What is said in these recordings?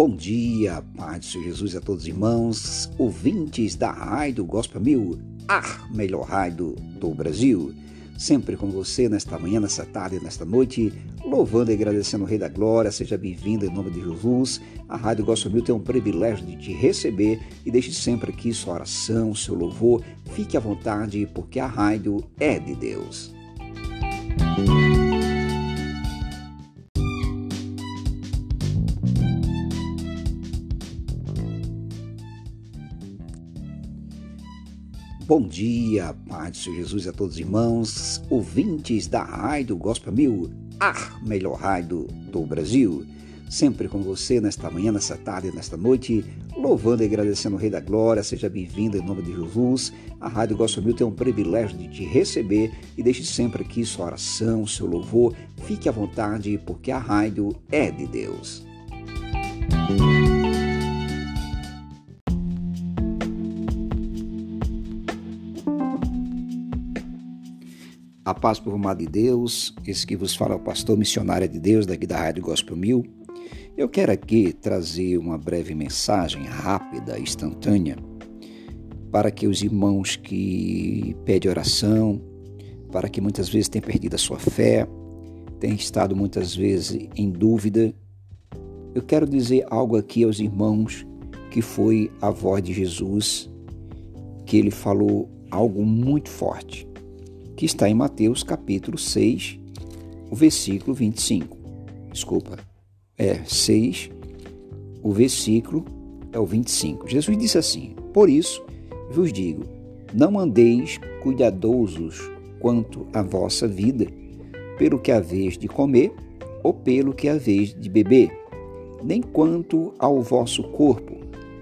Bom dia, Pai do Senhor Jesus a todos os irmãos, ouvintes da Rádio Gospel Mil, a melhor rádio do Brasil. Sempre com você nesta manhã, nesta tarde, nesta noite, louvando e agradecendo o Rei da Glória. Seja bem-vindo em nome de Jesus. A Rádio Gospel Mil tem um privilégio de te receber e deixe sempre aqui sua oração, seu louvor. Fique à vontade, porque a rádio é de Deus. Bom dia, Pai do Senhor Jesus a todos os irmãos, ouvintes da Rádio Gospel Mil, a melhor rádio do Brasil. Sempre com você nesta manhã, nesta tarde, nesta noite, louvando e agradecendo o Rei da Glória. Seja bem-vindo em nome de Jesus. A Rádio Gospel Mil tem um privilégio de te receber e deixe sempre aqui sua oração, seu louvor. Fique à vontade, porque a rádio é de Deus. Paz por amar de Deus, esse que vos fala é o pastor missionário de Deus daqui da Rádio Gospel Mil. Eu quero aqui trazer uma breve mensagem rápida, instantânea, para que os irmãos que pedem oração, para que muitas vezes têm perdido a sua fé, têm estado muitas vezes em dúvida. Eu quero dizer algo aqui aos irmãos que foi a voz de Jesus, que ele falou algo muito forte que está em Mateus capítulo 6, o versículo 25. Desculpa, é 6, o versículo é o 25. Jesus disse assim: Por isso vos digo, não andeis cuidadosos quanto à vossa vida, pelo que haveis de comer ou pelo que haveis de beber, nem quanto ao vosso corpo,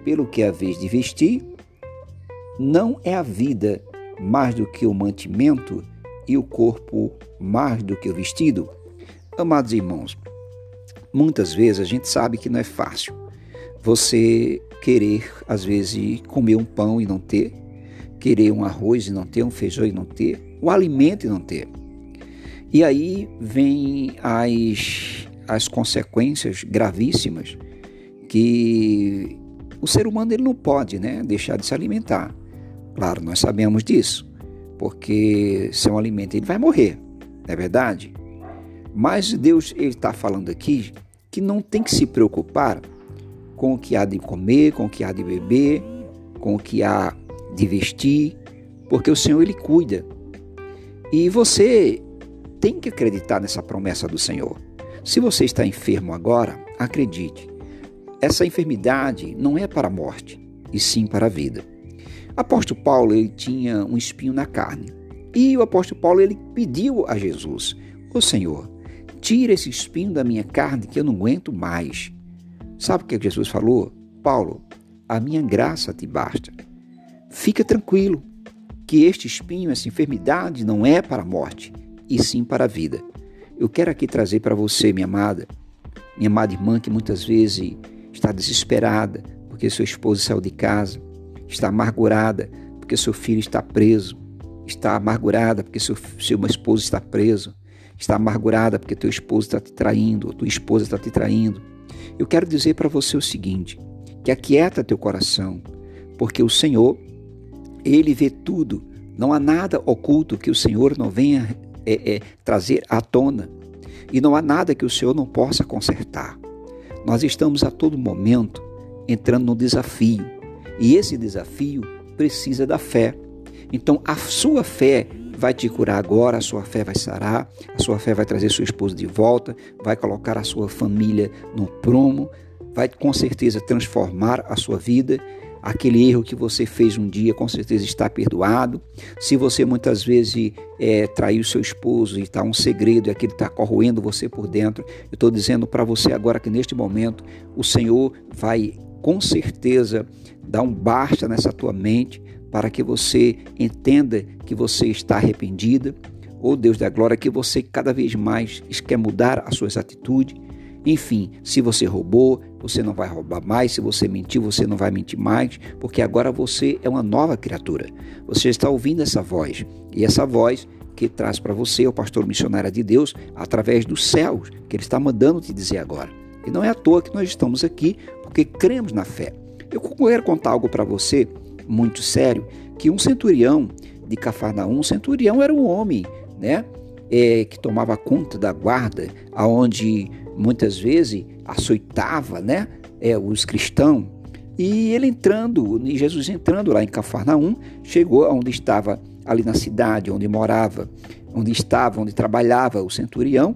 pelo que haveis de vestir. Não é a vida mais do que o mantimento e o corpo mais do que o vestido? Amados irmãos, muitas vezes a gente sabe que não é fácil você querer, às vezes, comer um pão e não ter, querer um arroz e não ter, um feijão e não ter, o alimento e não ter. E aí vem as, as consequências gravíssimas que o ser humano ele não pode né, deixar de se alimentar. Claro, nós sabemos disso, porque se é um alimento ele vai morrer, não é verdade? Mas Deus está falando aqui que não tem que se preocupar com o que há de comer, com o que há de beber, com o que há de vestir, porque o Senhor ele cuida. E você tem que acreditar nessa promessa do Senhor. Se você está enfermo agora, acredite. Essa enfermidade não é para a morte, e sim para a vida. Apóstolo Paulo ele tinha um espinho na carne. E o apóstolo Paulo ele pediu a Jesus: "O Senhor, tira esse espinho da minha carne que eu não aguento mais". Sabe o que Jesus falou? Paulo, a minha graça te basta. Fica tranquilo, que este espinho, essa enfermidade não é para a morte, e sim para a vida. Eu quero aqui trazer para você, minha amada, minha amada irmã que muitas vezes está desesperada porque seu esposo saiu de casa, está amargurada porque seu filho está preso, está amargurada porque seu, seu esposo está preso, está amargurada porque teu esposo está te traindo, ou tua esposa está te traindo. Eu quero dizer para você o seguinte: que aquieta teu coração, porque o Senhor, Ele vê tudo. Não há nada oculto que o Senhor não venha é, é, trazer à tona. E não há nada que o Senhor não possa consertar. Nós estamos a todo momento entrando no desafio. E esse desafio precisa da fé. Então, a sua fé vai te curar agora, a sua fé vai sarar, a sua fé vai trazer sua esposa de volta, vai colocar a sua família no prumo, vai com certeza transformar a sua vida. Aquele erro que você fez um dia, com certeza está perdoado. Se você muitas vezes é, traiu seu esposo e está um segredo e aquele está corroendo você por dentro, eu estou dizendo para você agora que neste momento o Senhor vai com certeza dar um basta nessa tua mente para que você entenda que você está arrependida. Ou oh, Deus da glória, que você cada vez mais quer mudar as suas atitudes. Enfim, se você roubou, você não vai roubar mais. Se você mentiu, você não vai mentir mais, porque agora você é uma nova criatura. Você está ouvindo essa voz, e essa voz que traz para você o pastor missionário de Deus através dos céus, que ele está mandando te dizer agora. E não é à toa que nós estamos aqui, porque cremos na fé. Eu quero contar algo para você muito sério, que um centurião de Cafarnaum, um centurião era um homem, né? É, que tomava conta da guarda, aonde muitas vezes açoitava, né? É, os cristãos. E ele entrando, e Jesus entrando lá em Cafarnaum, chegou aonde estava ali na cidade, onde morava, onde estava, onde trabalhava o centurião.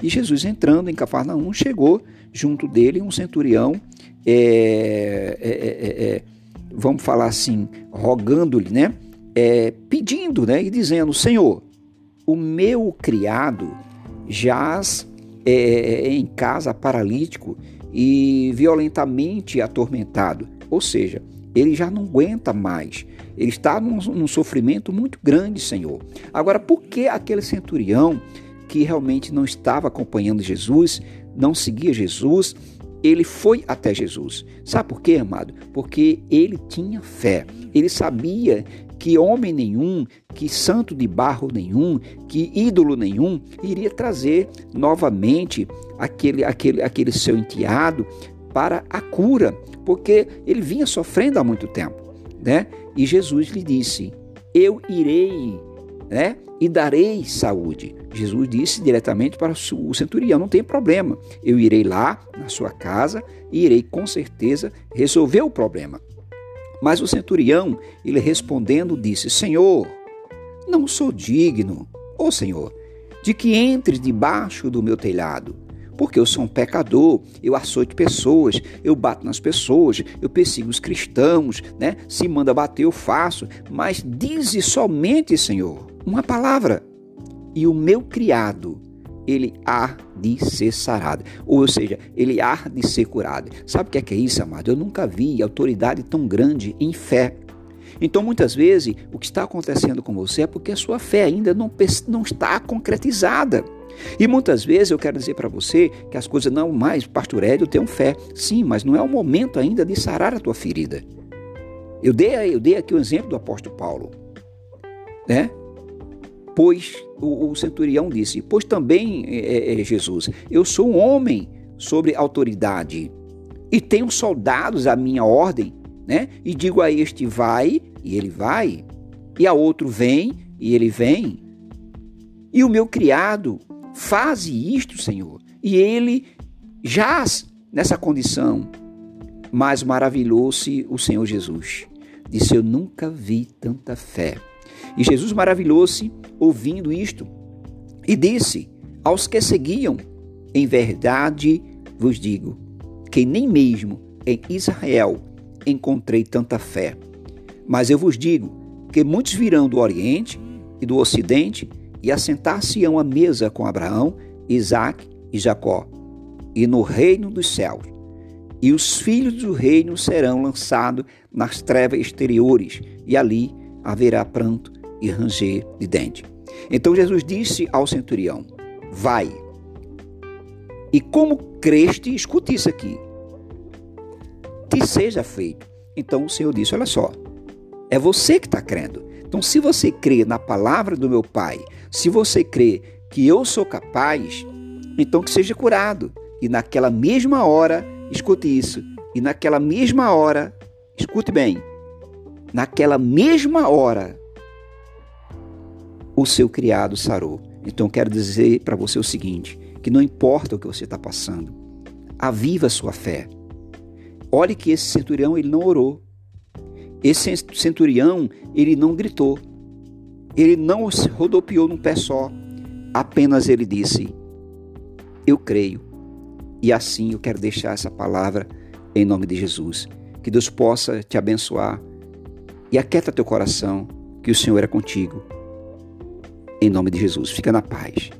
E Jesus entrando em Cafarnaum, chegou junto dele um centurião, é, é, é, vamos falar assim, rogando-lhe, né? pedindo, né? E dizendo: Senhor, o meu criado jaz em casa paralítico e violentamente atormentado. Ou seja, ele já não aguenta mais. Ele está num, num, sofrimento muito grande, Senhor. Agora, por que aquele centurião que realmente não estava acompanhando Jesus, não seguia Jesus, ele foi até Jesus. Sabe por quê, amado? Porque ele tinha fé. Ele sabia que homem nenhum, que santo de barro nenhum, que ídolo nenhum iria trazer novamente aquele, aquele, aquele seu enteado para a cura, porque ele vinha sofrendo há muito tempo, né? E Jesus lhe disse: Eu irei, né? E darei saúde. Jesus disse diretamente para o centurião: Não tem problema, eu irei lá na sua casa e irei com certeza resolver o problema. Mas o centurião, ele respondendo, disse: Senhor, não sou digno, ó Senhor, de que entres debaixo do meu telhado, porque eu sou um pecador, eu açoito pessoas, eu bato nas pessoas, eu persigo os cristãos, né? Se manda bater, eu faço, mas dize somente, Senhor, uma palavra, e o meu criado ele há de ser sarado. Ou seja, ele há de ser curado. Sabe o que é, que é isso, amado? Eu nunca vi autoridade tão grande em fé. Então, muitas vezes, o que está acontecendo com você é porque a sua fé ainda não, não está concretizada. E muitas vezes eu quero dizer para você que as coisas não mais, pastor eu tenho fé. Sim, mas não é o momento ainda de sarar a tua ferida. Eu dei, eu dei aqui o exemplo do apóstolo Paulo. Né? Pois o, o centurião disse: Pois também, é, é, é, Jesus, eu sou um homem sobre autoridade e tenho soldados à minha ordem, né? E digo a este: vai, e ele vai, e a outro: vem, e ele vem. E o meu criado, faze isto, Senhor. E ele jaz nessa condição. Mas maravilhou-se o Senhor Jesus. Disse: Eu nunca vi tanta fé. E Jesus maravilhou-se ouvindo isto e disse aos que seguiam: Em verdade vos digo que nem mesmo em Israel encontrei tanta fé. Mas eu vos digo que muitos virão do Oriente e do Ocidente e assentar-se-ão à mesa com Abraão, Isaque e Jacó, e no reino dos céus. E os filhos do reino serão lançados nas trevas exteriores, e ali haverá pranto e ranger de dente. Então Jesus disse ao centurião: Vai. E como creste, escute isso aqui. Te seja feito. Então o Senhor disse: Olha só, é você que está crendo. Então, se você crê na palavra do meu Pai, se você crê que eu sou capaz, então que seja curado. E naquela mesma hora, escute isso, e naquela mesma hora, escute bem, naquela mesma hora, o seu criado sarou. Então quero dizer para você o seguinte: que não importa o que você está passando, aviva a sua fé. Olhe que esse centurião ele não orou. Esse centurião ele não gritou. Ele não rodopiou num pé só. Apenas ele disse: Eu creio. E assim eu quero deixar essa palavra em nome de Jesus. Que Deus possa te abençoar. E aquieta teu coração, que o Senhor é contigo em nome de Jesus. Fica na paz.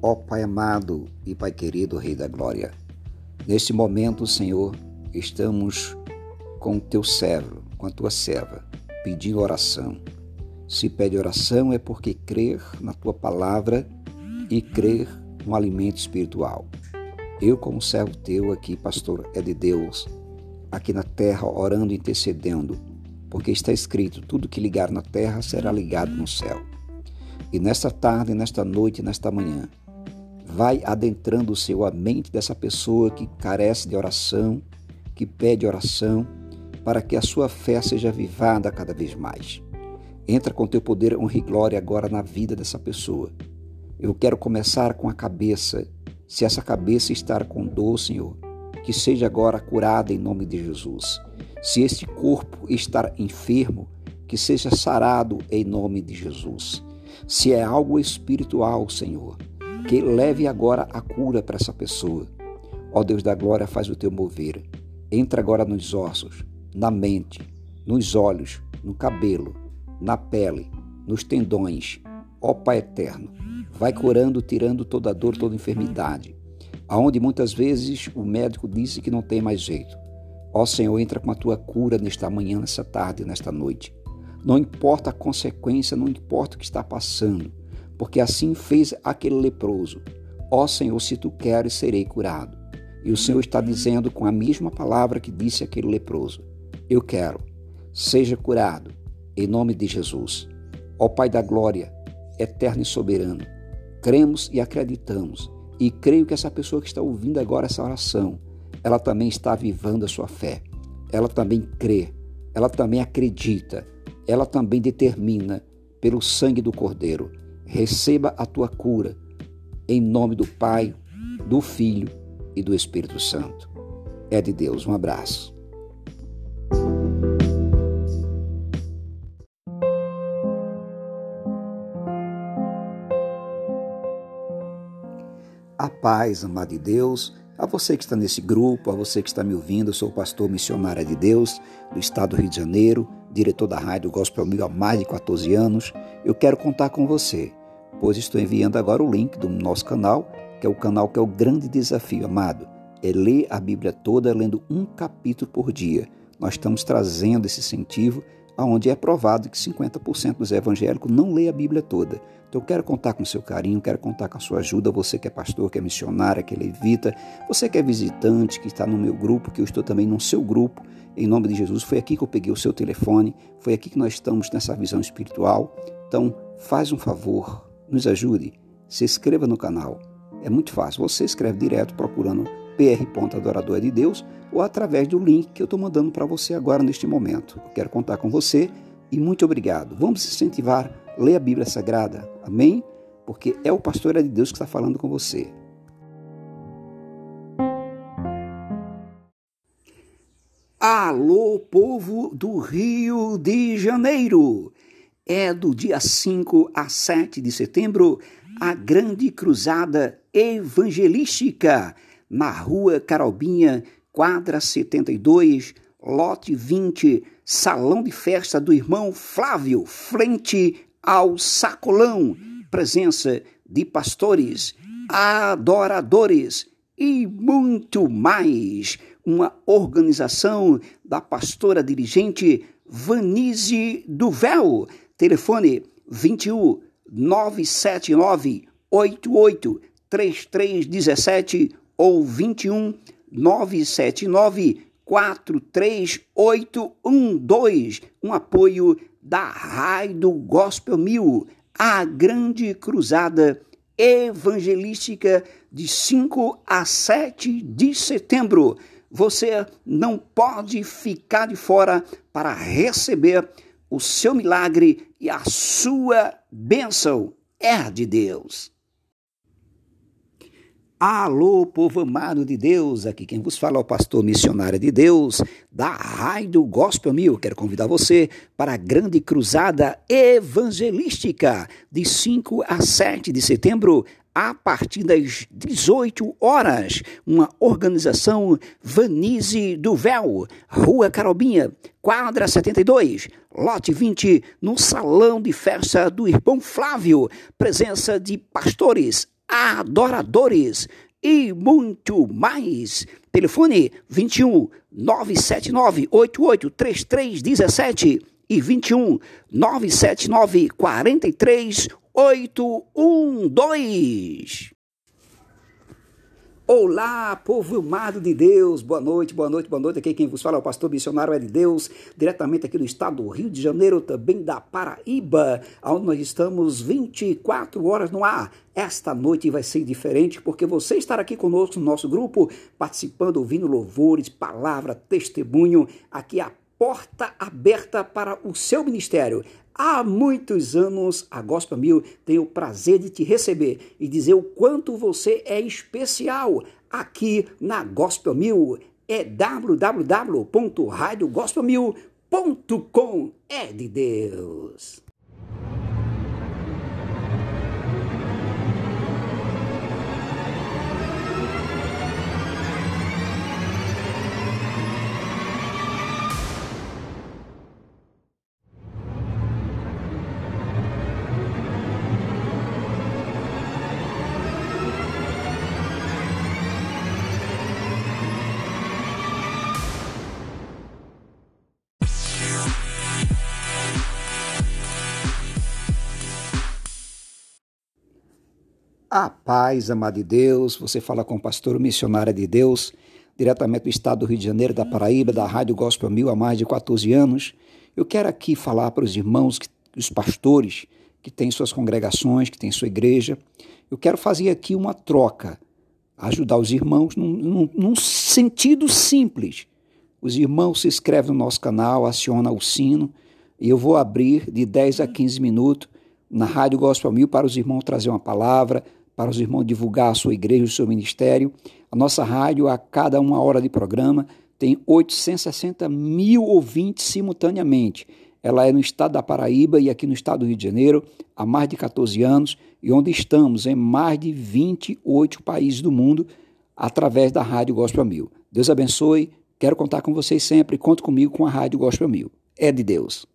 Ó Pai amado e Pai querido, Rei da Glória, neste momento, Senhor, estamos com o teu servo, com a tua serva, pedindo oração. Se pede oração é porque crer na tua palavra e crer no alimento espiritual. Eu, como servo teu aqui, pastor, é de Deus, aqui na terra, orando e intercedendo porque está escrito: tudo que ligar na terra será ligado no céu. E nesta tarde, nesta noite, nesta manhã, vai adentrando o seu a mente dessa pessoa que carece de oração, que pede oração, para que a sua fé seja avivada cada vez mais. Entra com teu poder, honra e glória agora na vida dessa pessoa. Eu quero começar com a cabeça. Se essa cabeça estar com dor, Senhor, que seja agora curada em nome de Jesus. Se este corpo estar enfermo, que seja sarado em nome de Jesus. Se é algo espiritual, Senhor, que leve agora a cura para essa pessoa. Ó Deus da glória, faz o teu mover. Entra agora nos ossos, na mente, nos olhos, no cabelo, na pele, nos tendões. Ó Pai eterno, vai curando, tirando toda dor, toda enfermidade. Aonde muitas vezes o médico disse que não tem mais jeito. Ó Senhor, entra com a tua cura nesta manhã, nesta tarde, nesta noite. Não importa a consequência, não importa o que está passando, porque assim fez aquele leproso. Ó Senhor, se tu queres, serei curado. E o Senhor está dizendo com a mesma palavra que disse aquele leproso: Eu quero, seja curado em nome de Jesus. Ó Pai da glória, eterno e soberano, cremos e acreditamos, e creio que essa pessoa que está ouvindo agora essa oração, ela também está vivando a sua fé, ela também crê, ela também acredita, ela também determina pelo sangue do Cordeiro. Receba a tua cura, em nome do Pai, do Filho e do Espírito Santo. É de Deus. Um abraço. Paz, amado de Deus, a você que está nesse grupo, a você que está me ouvindo, eu sou o pastor missionário de Deus do estado do Rio de Janeiro, diretor da rádio Gospel Mil há mais de 14 anos. Eu quero contar com você, pois estou enviando agora o link do nosso canal, que é o canal que é o grande desafio, amado. É ler a Bíblia toda lendo um capítulo por dia. Nós estamos trazendo esse incentivo onde é provado que 50% dos evangélicos não lê a Bíblia toda. Então eu quero contar com seu carinho, quero contar com a sua ajuda, você que é pastor, que é missionário, que é levita, você que é visitante, que está no meu grupo, que eu estou também no seu grupo, em nome de Jesus. Foi aqui que eu peguei o seu telefone, foi aqui que nós estamos nessa visão espiritual. Então, faz um favor, nos ajude, se inscreva no canal. É muito fácil, você escreve direto procurando PR. Adorador de Deus ou através do link que eu estou mandando para você agora neste momento. Eu quero contar com você e muito obrigado. Vamos incentivar, ler a Bíblia Sagrada. Amém? Porque é o pastor é de Deus que está falando com você. Alô, povo do Rio de Janeiro! É do dia 5 a 7 de setembro a grande cruzada evangelística na rua Carobinha, quadra 72, lote 20, salão de festa do irmão Flávio, frente ao sacolão. Presença de pastores, adoradores e muito mais. Uma organização da pastora dirigente Vanise Duvel. Telefone 21 979 88 3317 ou 21 979 43812. Um apoio da Raio Gospel Mil, a grande cruzada evangelística de 5 a 7 de setembro. Você não pode ficar de fora para receber o seu milagre e a sua bênção. É de Deus. Alô, povo amado de Deus, aqui quem vos fala é o pastor missionário de Deus da Raio Gospel Mil. Quero convidar você para a grande cruzada evangelística de 5 a 7 de setembro, a partir das 18 horas. Uma organização Vanise do Véu, Rua Carobinha, quadra 72, lote 20, no salão de festa do irmão Flávio. Presença de pastores adoradores e muito mais. Telefone 21 979 883317 e 21 979 43 812. Olá, povo amado de Deus, boa noite, boa noite, boa noite. Aqui quem vos fala é o pastor missionário é de Deus, diretamente aqui do estado do Rio de Janeiro, também da Paraíba, onde nós estamos 24 horas no ar. Esta noite vai ser diferente porque você estará aqui conosco no nosso grupo, participando, ouvindo louvores, palavra, testemunho, aqui a porta aberta para o seu ministério. Há muitos anos, a Gospel Mil tem o prazer de te receber e dizer o quanto você é especial aqui na Gospel Mil. É www.radiogospelmil.com. É de Deus. A paz, amado de Deus, você fala com o pastor missionário de Deus, diretamente do estado do Rio de Janeiro, da Paraíba, da Rádio Gospel Mil há mais de 14 anos. Eu quero aqui falar para os irmãos, os pastores que têm suas congregações, que têm sua igreja. Eu quero fazer aqui uma troca, ajudar os irmãos num, num, num sentido simples. Os irmãos se inscrevem no nosso canal, acionam o sino, e eu vou abrir de 10 a 15 minutos na Rádio Gospel Mil para os irmãos trazer uma palavra, para os irmãos divulgar a sua igreja, o seu ministério. A nossa rádio, a cada uma hora de programa, tem 860 mil ouvintes simultaneamente. Ela é no estado da Paraíba e aqui no estado do Rio de Janeiro há mais de 14 anos e onde estamos em mais de 28 países do mundo através da Rádio Gospel Mil. Deus abençoe, quero contar com vocês sempre, conto comigo com a Rádio Gospel Mil. É de Deus.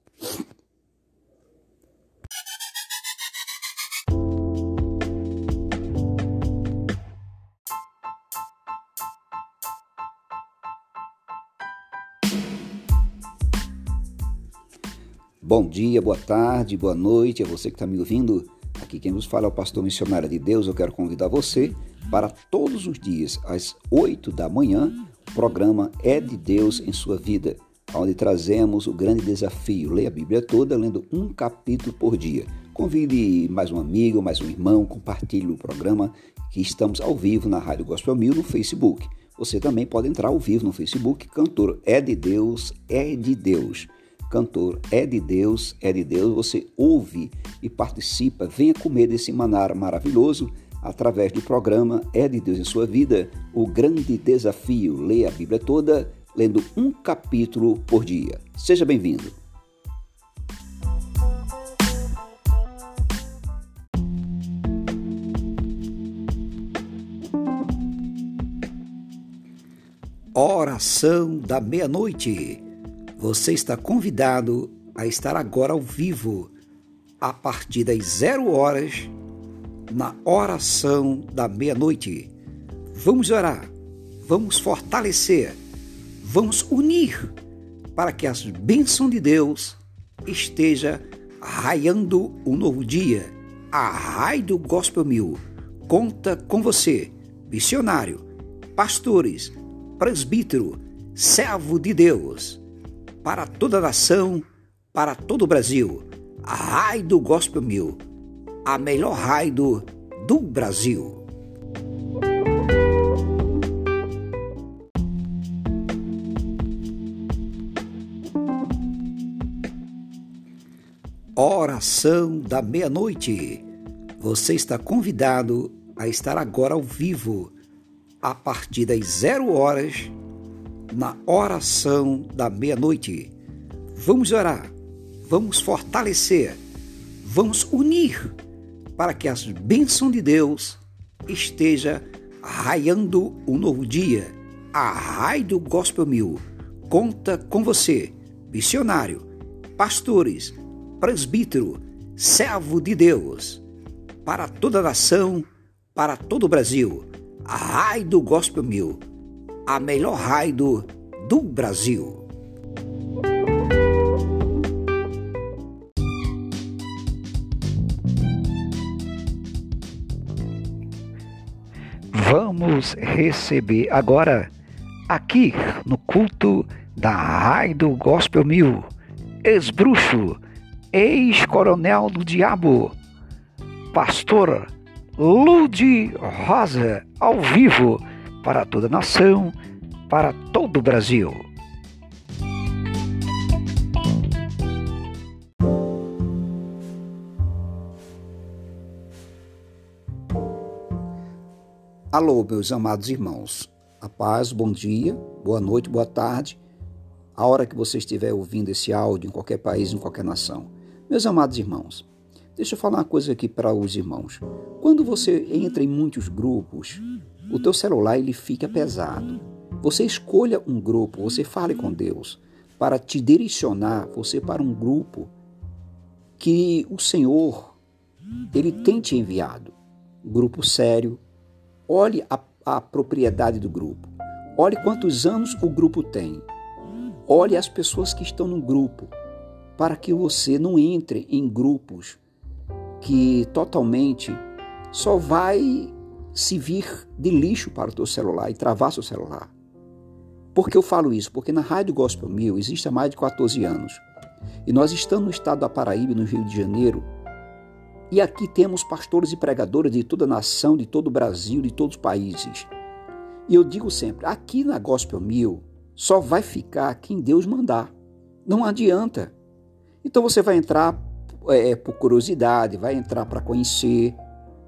Bom dia, boa tarde, boa noite a você que está me ouvindo. Aqui quem nos fala é o pastor missionário de Deus. Eu quero convidar você para todos os dias, às 8 da manhã, o programa É de Deus em Sua Vida, onde trazemos o grande desafio. Leia a Bíblia toda, lendo um capítulo por dia. Convide mais um amigo, mais um irmão, compartilhe o programa que estamos ao vivo na Rádio Gospel Mil no Facebook. Você também pode entrar ao vivo no Facebook, cantor É de Deus, É de Deus cantor é de Deus, é de Deus, você ouve e participa, venha comer desse manar maravilhoso através do programa É de Deus em sua vida, o grande desafio, leia a Bíblia toda, lendo um capítulo por dia. Seja bem-vindo. Oração da meia-noite. Você está convidado a estar agora ao vivo, a partir das zero horas, na oração da meia-noite. Vamos orar, vamos fortalecer, vamos unir para que as bênçãos de Deus esteja raiando um novo dia. A Raio do Gospel Mil conta com você, missionário, pastores, presbítero, servo de Deus para toda a nação, para todo o Brasil. A Raio do Gospel Mil, a melhor raio do Brasil. Oração da meia-noite. Você está convidado a estar agora ao vivo, a partir das zero horas na oração da meia-noite. Vamos orar, vamos fortalecer, vamos unir para que as bênçãos de Deus esteja raiando um novo dia. A Raio do Gospel Mil conta com você, missionário, pastores, presbítero, servo de Deus, para toda a nação, para todo o Brasil. A Raio do Gospel Mil a melhor raio do Brasil. Vamos receber agora, aqui no culto da Raio Gospel Mil, ex-bruxo, ex-coronel do diabo, pastor Lude Rosa, ao vivo, para toda a nação, para todo o Brasil. Alô, meus amados irmãos. A paz, bom dia, boa noite, boa tarde. A hora que você estiver ouvindo esse áudio em qualquer país, em qualquer nação. Meus amados irmãos, deixa eu falar uma coisa aqui para os irmãos. Quando você entra em muitos grupos, o teu celular ele fica pesado. Você escolha um grupo, você fale com Deus para te direcionar você para um grupo que o Senhor ele tem te enviado. grupo sério, Olhe a, a propriedade do grupo. Olhe quantos anos o grupo tem. Olhe as pessoas que estão no grupo, para que você não entre em grupos que totalmente só vai se vir de lixo para o teu celular e travar seu celular. Por que eu falo isso? Porque na Rádio Gospel Mil existe há mais de 14 anos. E nós estamos no estado da Paraíba, no Rio de Janeiro, e aqui temos pastores e pregadores de toda a nação, de todo o Brasil, de todos os países. E eu digo sempre: aqui na Gospel Mil só vai ficar quem Deus mandar. Não adianta. Então você vai entrar é, por curiosidade, vai entrar para conhecer,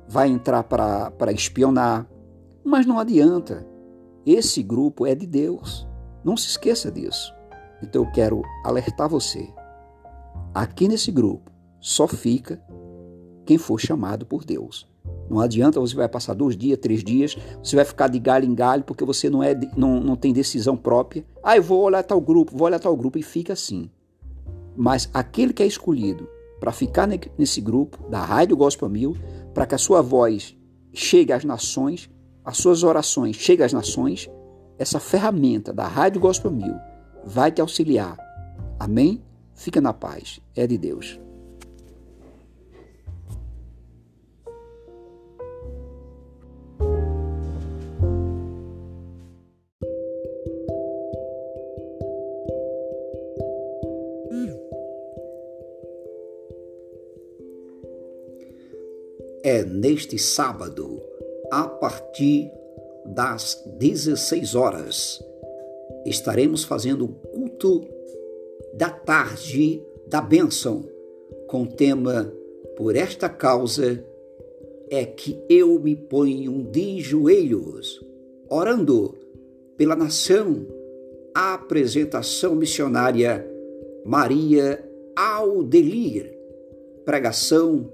vai entrar para espionar. Mas não adianta. Esse grupo é de Deus. Não se esqueça disso. Então eu quero alertar você. Aqui nesse grupo só fica quem for chamado por Deus. Não adianta você vai passar dois dias, três dias, você vai ficar de galho em galho porque você não, é, não, não tem decisão própria. Ah, eu vou olhar tal grupo, vou olhar tal grupo e fica assim. Mas aquele que é escolhido para ficar nesse grupo da Rádio Gospel Mil, para que a sua voz chegue às nações, as suas orações cheguem às nações, essa ferramenta da Rádio Gospel Mil vai te auxiliar. Amém? Fica na paz. É de Deus. Neste sábado, a partir das 16 horas. Estaremos fazendo o culto da tarde da bênção, com o tema Por esta causa é que eu me ponho de joelhos, orando pela nação. A apresentação missionária Maria Aldelir, pregação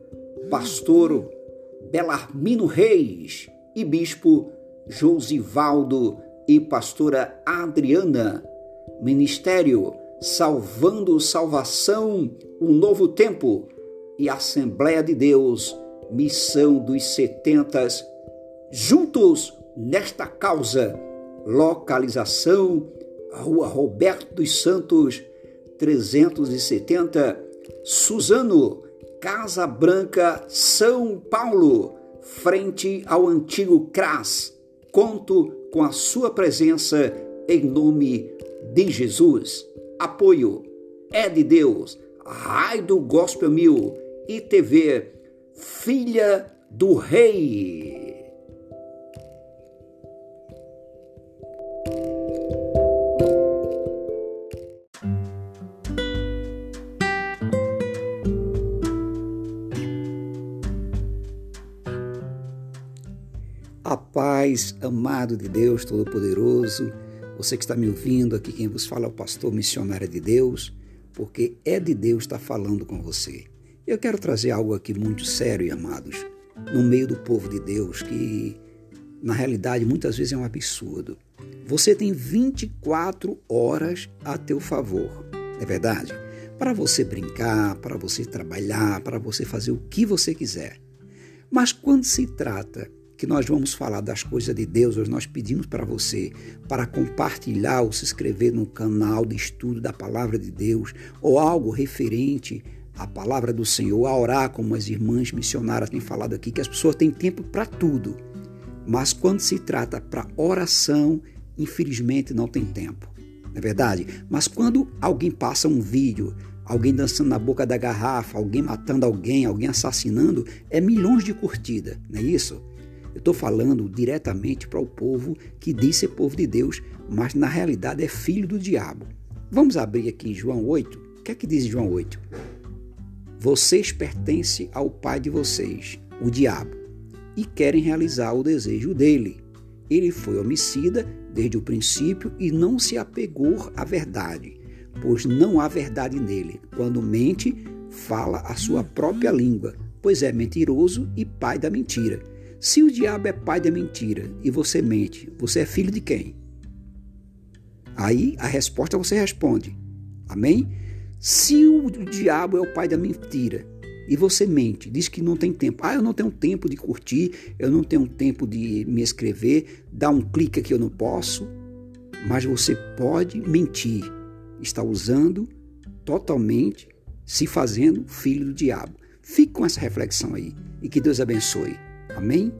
pastor Belarmino Reis e bispo Josivaldo e pastora Adriana. Ministério Salvando Salvação, um novo tempo e Assembleia de Deus, missão dos setentas, juntos nesta causa. Localização, Rua Roberto dos Santos, 370, Suzano, Casa Branca, São Paulo, frente ao antigo CRAS. Conto com a sua presença em nome de Jesus. Apoio é de Deus. Raio do Gospel Mil e TV Filha do Rei. Amado de Deus Todo-Poderoso, você que está me ouvindo aqui, quem vos fala é o pastor missionário de Deus, porque é de Deus estar falando com você. Eu quero trazer algo aqui muito sério, amados, no meio do povo de Deus, que na realidade muitas vezes é um absurdo. Você tem 24 horas a teu favor, é verdade? Para você brincar, para você trabalhar, para você fazer o que você quiser. Mas quando se trata que nós vamos falar das coisas de Deus, hoje nós pedimos para você para compartilhar ou se inscrever no canal de estudo da palavra de Deus ou algo referente à palavra do Senhor, a orar como as irmãs missionárias têm falado aqui, que as pessoas têm tempo para tudo. Mas quando se trata para oração, infelizmente não tem tempo. Não é verdade? Mas quando alguém passa um vídeo, alguém dançando na boca da garrafa, alguém matando alguém, alguém assassinando, é milhões de curtida, não é isso? Eu estou falando diretamente para o povo que diz ser povo de Deus, mas na realidade é filho do diabo. Vamos abrir aqui João 8. O que é que diz João 8? Vocês pertencem ao pai de vocês, o diabo, e querem realizar o desejo dele. Ele foi homicida desde o princípio e não se apegou à verdade, pois não há verdade nele. Quando mente, fala a sua própria língua, pois é mentiroso e pai da mentira. Se o diabo é pai da mentira e você mente, você é filho de quem? Aí a resposta você responde. Amém? Se o diabo é o pai da mentira e você mente, diz que não tem tempo. Ah, eu não tenho tempo de curtir, eu não tenho tempo de me escrever, dá um clique que eu não posso. Mas você pode mentir, está usando totalmente, se fazendo filho do diabo. Fique com essa reflexão aí e que Deus abençoe. Amém?